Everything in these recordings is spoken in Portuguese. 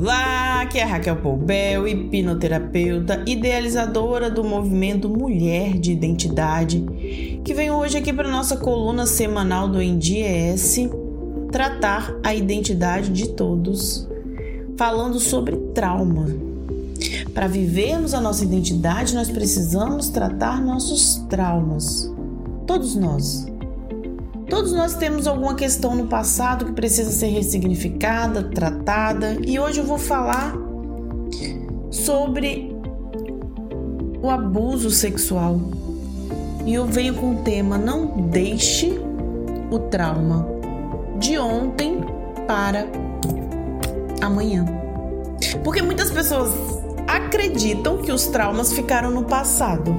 Olá, aqui é Raquel Poubel, hipnoterapeuta, idealizadora do movimento Mulher de Identidade, que vem hoje aqui para nossa coluna semanal do NDS tratar a identidade de todos, falando sobre trauma. Para vivermos a nossa identidade, nós precisamos tratar nossos traumas. Todos nós. Todos nós temos alguma questão no passado que precisa ser ressignificada, tratada, e hoje eu vou falar sobre o abuso sexual. E eu venho com o tema Não deixe o trauma de ontem para amanhã. Porque muitas pessoas acreditam que os traumas ficaram no passado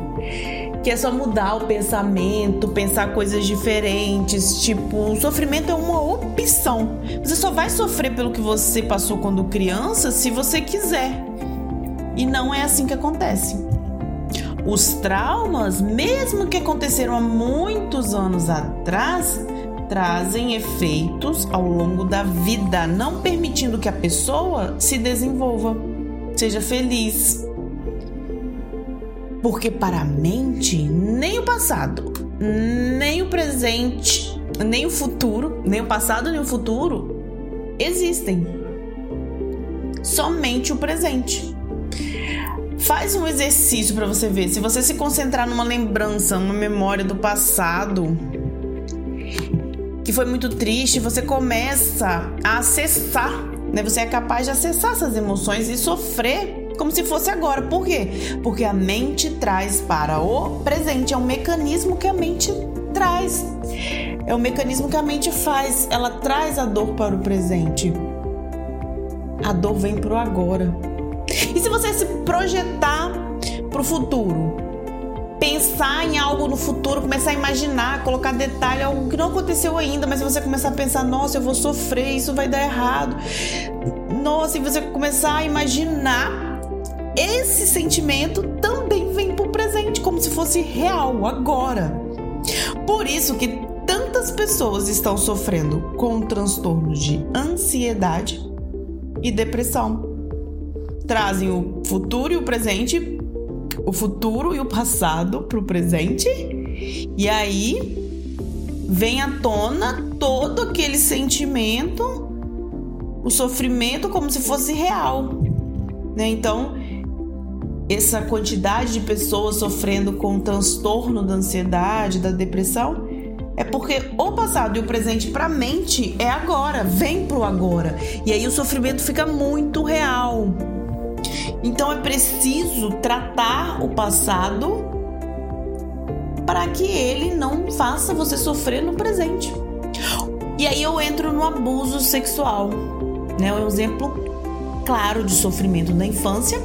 que é só mudar o pensamento, pensar coisas diferentes. Tipo, o sofrimento é uma opção. Você só vai sofrer pelo que você passou quando criança se você quiser. E não é assim que acontece. Os traumas, mesmo que aconteceram há muitos anos atrás, trazem efeitos ao longo da vida, não permitindo que a pessoa se desenvolva, seja feliz, porque para a mente, nem o passado, nem o presente, nem o futuro, nem o passado, nem o futuro existem. Somente o presente. Faz um exercício para você ver. Se você se concentrar numa lembrança, numa memória do passado, que foi muito triste, você começa a acessar, né? Você é capaz de acessar essas emoções e sofrer como se fosse agora. Por quê? Porque a mente traz para o presente, é um mecanismo que a mente traz. É o mecanismo que a mente faz, ela traz a dor para o presente. A dor vem para o agora. E se você se projetar para o futuro, pensar em algo no futuro, começar a imaginar, colocar detalhe, algo que não aconteceu ainda, mas você começar a pensar, nossa, eu vou sofrer, isso vai dar errado. Nossa, e você começar a imaginar esse sentimento também vem para o presente, como se fosse real, agora. Por isso que tantas pessoas estão sofrendo com transtornos de ansiedade e depressão. Trazem o futuro e o presente, o futuro e o passado para o presente, e aí vem à tona todo aquele sentimento, o sofrimento como se fosse real. Né? Então, essa quantidade de pessoas sofrendo com transtorno da ansiedade, da depressão, é porque o passado e o presente para a mente é agora, vem pro agora. E aí o sofrimento fica muito real. Então é preciso tratar o passado para que ele não faça você sofrer no presente. E aí eu entro no abuso sexual, né? É um exemplo claro de sofrimento da infância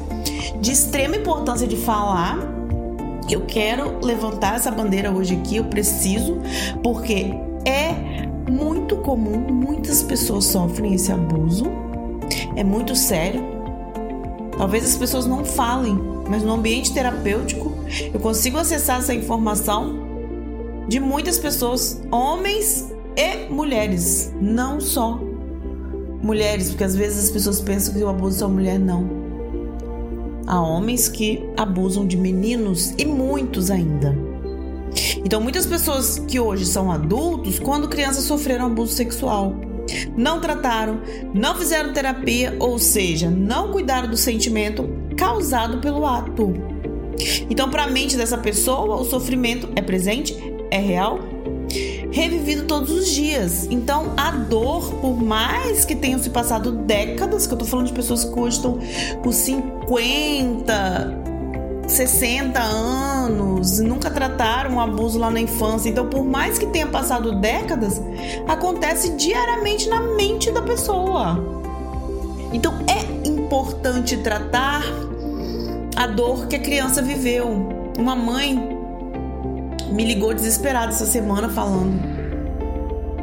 de extrema importância de falar. Eu quero levantar essa bandeira hoje aqui, eu preciso, porque é muito comum, muitas pessoas sofrem esse abuso. É muito sério. Talvez as pessoas não falem, mas no ambiente terapêutico eu consigo acessar essa informação de muitas pessoas, homens e mulheres, não só mulheres, porque às vezes as pessoas pensam que o abuso é só mulher, não. Há homens que abusam de meninos e muitos ainda. Então, muitas pessoas que hoje são adultos, quando crianças sofreram abuso sexual, não trataram, não fizeram terapia, ou seja, não cuidaram do sentimento causado pelo ato. Então, para a mente dessa pessoa, o sofrimento é presente, é real revivido todos os dias. Então, a dor, por mais que tenham se passado décadas, que eu tô falando de pessoas que hoje estão com 50, 60 anos, nunca trataram um abuso lá na infância. Então, por mais que tenha passado décadas, acontece diariamente na mente da pessoa. Então, é importante tratar a dor que a criança viveu. Uma mãe me ligou desesperada essa semana falando: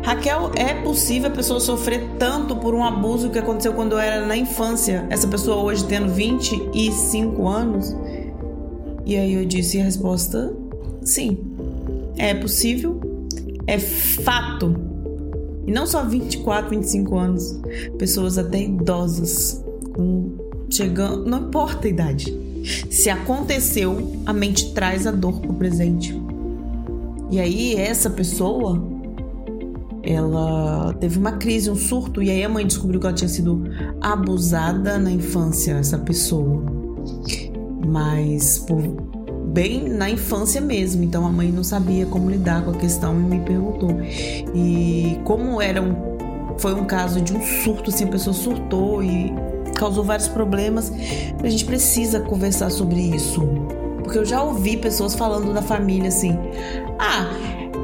Raquel, é possível a pessoa sofrer tanto por um abuso que aconteceu quando eu era na infância? Essa pessoa hoje tendo 25 anos? E aí eu disse a resposta: sim, é possível, é fato. E não só 24, 25 anos, pessoas até idosas, com, chegando, não importa a idade. Se aconteceu, a mente traz a dor pro presente. E aí essa pessoa ela teve uma crise, um surto, e aí a mãe descobriu que ela tinha sido abusada na infância, essa pessoa. Mas por bem na infância mesmo, então a mãe não sabia como lidar com a questão e me perguntou. E como era um foi um caso de um surto, assim, a pessoa surtou e causou vários problemas, a gente precisa conversar sobre isso. Porque eu já ouvi pessoas falando da família assim: "Ah,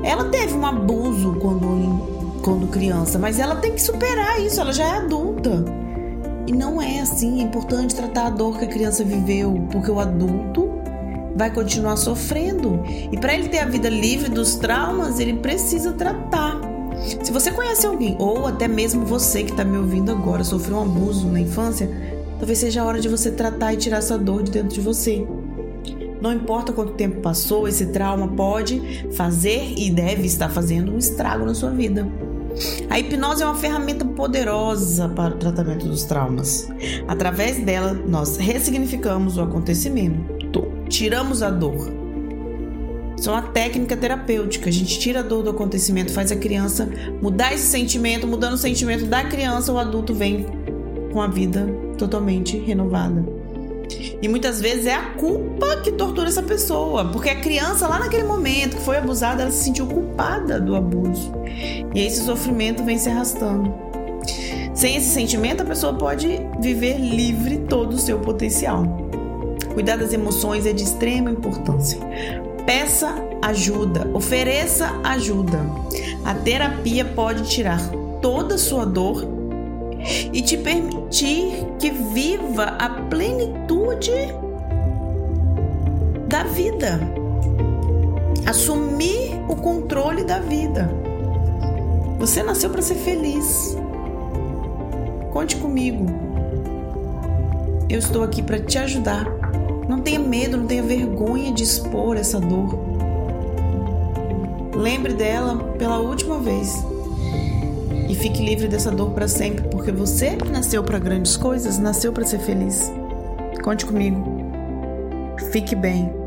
ela teve um abuso quando, quando criança, mas ela tem que superar isso, ela já é adulta. E não é assim, é importante tratar a dor que a criança viveu, porque o adulto vai continuar sofrendo. E para ele ter a vida livre dos traumas, ele precisa tratar. Se você conhece alguém, ou até mesmo você que está me ouvindo agora, sofreu um abuso na infância, talvez seja a hora de você tratar e tirar essa dor de dentro de você. Não importa quanto tempo passou, esse trauma pode fazer e deve estar fazendo um estrago na sua vida. A hipnose é uma ferramenta poderosa para o tratamento dos traumas. Através dela, nós ressignificamos o acontecimento, tiramos a dor. Isso é uma técnica terapêutica. A gente tira a dor do acontecimento, faz a criança mudar esse sentimento, mudando o sentimento da criança, o adulto vem com a vida totalmente renovada. E muitas vezes é a culpa que tortura essa pessoa, porque a criança lá naquele momento que foi abusada, ela se sentiu culpada do abuso. E esse sofrimento vem se arrastando. Sem esse sentimento, a pessoa pode viver livre todo o seu potencial. Cuidar das emoções é de extrema importância. Peça ajuda, ofereça ajuda. A terapia pode tirar toda a sua dor e te permitir que viva a plenitude da vida. Assumir o controle da vida. Você nasceu para ser feliz. Conte comigo. Eu estou aqui para te ajudar. Não tenha medo, não tenha vergonha de expor essa dor. Lembre dela pela última vez e fique livre dessa dor para sempre, porque você nasceu para grandes coisas, nasceu para ser feliz. Conte comigo. Fique bem.